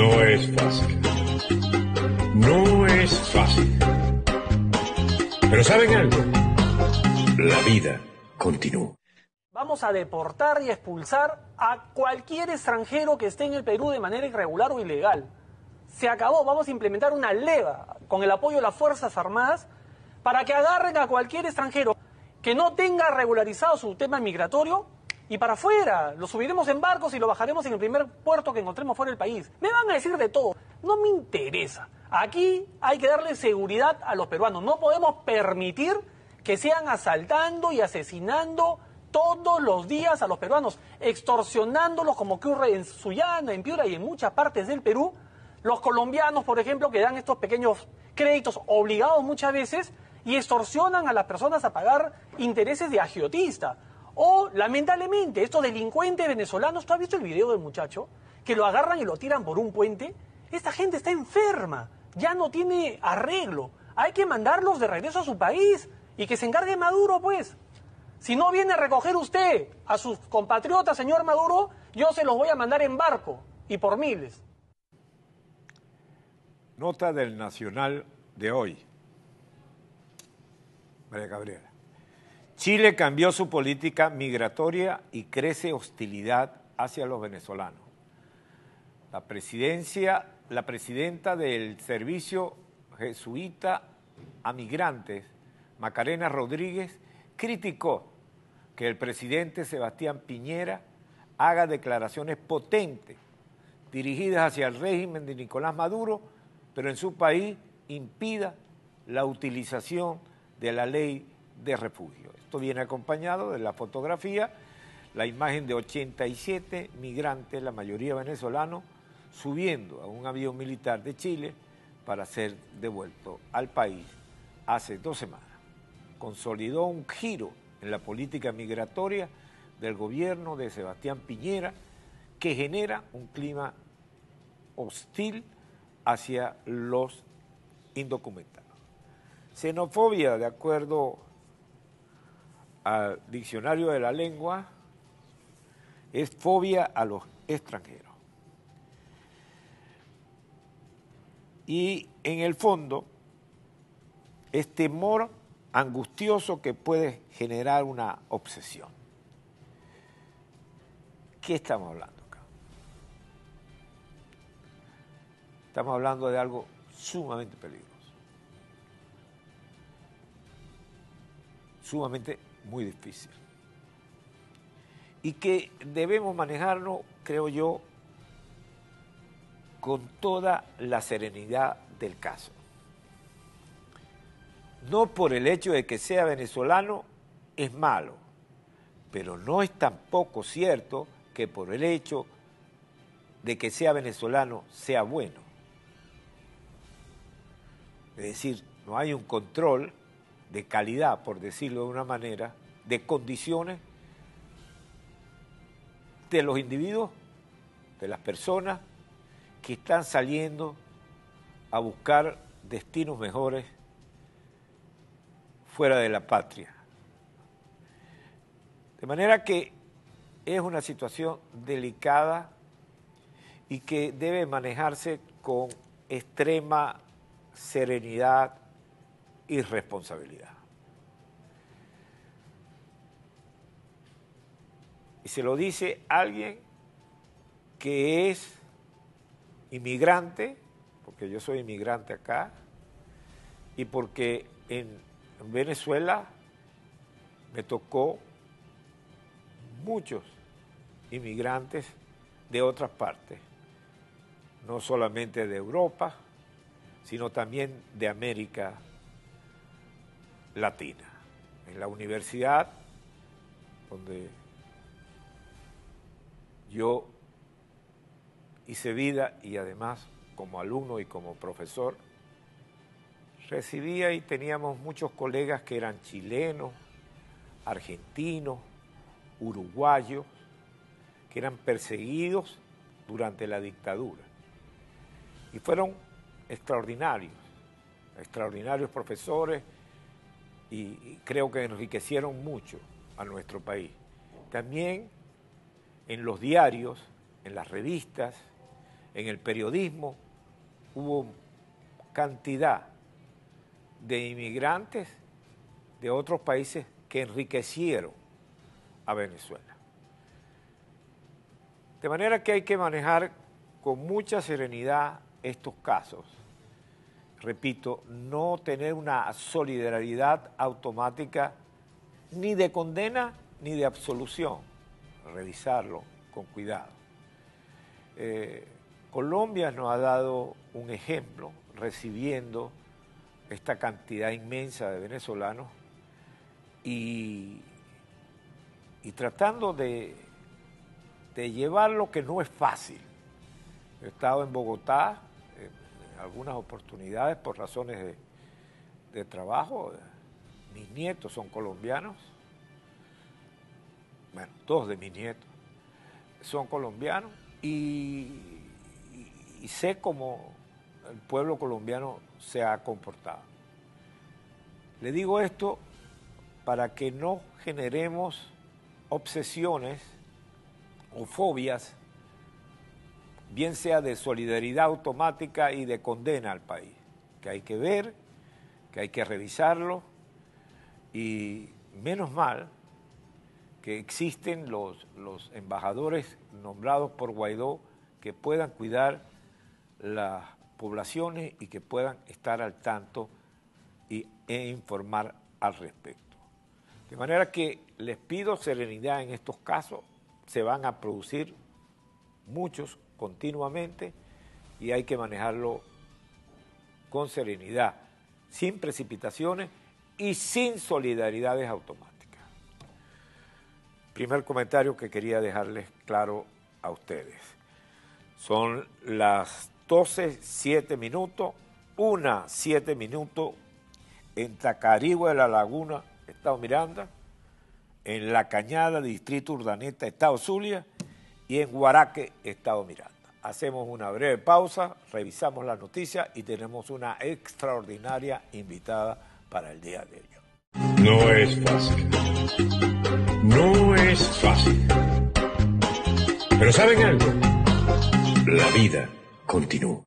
No es fácil. No es fácil. Pero ¿saben algo? La vida continúa. Vamos a deportar y expulsar a cualquier extranjero que esté en el Perú de manera irregular o ilegal. Se acabó, vamos a implementar una leva con el apoyo de las Fuerzas Armadas para que agarren a cualquier extranjero que no tenga regularizado su tema migratorio y para afuera. Lo subiremos en barcos y lo bajaremos en el primer puerto que encontremos fuera del país. Me van a decir de todo. No me interesa. Aquí hay que darle seguridad a los peruanos. No podemos permitir que sean asaltando y asesinando todos los días a los peruanos, extorsionándolos como ocurre en Sullana, en Piura y en muchas partes del Perú. Los colombianos, por ejemplo, que dan estos pequeños créditos obligados muchas veces y extorsionan a las personas a pagar intereses de agiotista. O, lamentablemente, estos delincuentes venezolanos, ¿tú has visto el video del muchacho? Que lo agarran y lo tiran por un puente. Esta gente está enferma, ya no tiene arreglo. Hay que mandarlos de regreso a su país y que se encargue Maduro, pues. Si no viene a recoger usted a sus compatriotas, señor Maduro, yo se los voy a mandar en barco y por miles. Nota del Nacional de hoy. María Gabriela. Chile cambió su política migratoria y crece hostilidad hacia los venezolanos. La presidencia, la presidenta del Servicio Jesuita a Migrantes, Macarena Rodríguez, criticó que el presidente Sebastián Piñera haga declaraciones potentes dirigidas hacia el régimen de Nicolás Maduro, pero en su país impida la utilización de la ley de refugio. Esto viene acompañado de la fotografía, la imagen de 87 migrantes, la mayoría venezolanos, subiendo a un avión militar de Chile para ser devuelto al país hace dos semanas. Consolidó un giro en la política migratoria del gobierno de Sebastián Piñera que genera un clima hostil hacia los indocumentados. Xenofobia, de acuerdo al diccionario de la lengua, es fobia a los extranjeros. Y en el fondo, es temor angustioso que puede generar una obsesión. ¿Qué estamos hablando acá? Estamos hablando de algo sumamente peligroso. Sumamente muy difícil. Y que debemos manejarlo, creo yo, con toda la serenidad del caso no por el hecho de que sea venezolano es malo, pero no es tampoco cierto que por el hecho de que sea venezolano sea bueno. Es decir, no hay un control de calidad, por decirlo de una manera, de condiciones de los individuos, de las personas que están saliendo a buscar destinos mejores fuera de la patria. De manera que es una situación delicada y que debe manejarse con extrema serenidad y responsabilidad. Y se lo dice alguien que es inmigrante, porque yo soy inmigrante acá, y porque en Venezuela me tocó muchos inmigrantes de otras partes, no solamente de Europa, sino también de América Latina. En la universidad, donde yo hice vida y además como alumno y como profesor, recibía y teníamos muchos colegas que eran chilenos, argentinos, uruguayos, que eran perseguidos durante la dictadura. Y fueron extraordinarios, extraordinarios profesores y creo que enriquecieron mucho a nuestro país. También en los diarios, en las revistas, en el periodismo, hubo cantidad de inmigrantes de otros países que enriquecieron a Venezuela. De manera que hay que manejar con mucha serenidad estos casos. Repito, no tener una solidaridad automática ni de condena ni de absolución. Revisarlo con cuidado. Eh, Colombia nos ha dado un ejemplo recibiendo esta cantidad inmensa de venezolanos y, tratando de, de llevar lo que no es fácil. He estado en Bogotá algunas oportunidades por razones de, trabajo. Mis nietos son colombianos. Bueno, dos de mis nietos son colombianos y sé cómo el pueblo colombiano se ha comportado. Le digo esto para que no generemos obsesiones o fobias, bien sea de solidaridad automática y de condena al país, que hay que ver, que hay que revisarlo y menos mal que existen los, los embajadores nombrados por Guaidó que puedan cuidar las poblaciones y que puedan estar al tanto y, e informar al respecto. De manera que les pido serenidad en estos casos, se van a producir muchos continuamente y hay que manejarlo con serenidad, sin precipitaciones y sin solidaridades automáticas. Primer comentario que quería dejarles claro a ustedes. Son las 12, 7 minutos, una 7 minutos en Tacarigua de la Laguna, Estado Miranda, en La Cañada, Distrito Urdaneta, Estado Zulia, y en Guaraque, Estado Miranda. Hacemos una breve pausa, revisamos la noticia y tenemos una extraordinaria invitada para el día de hoy. No es fácil. No es fácil. Pero ¿saben algo? La vida continúa.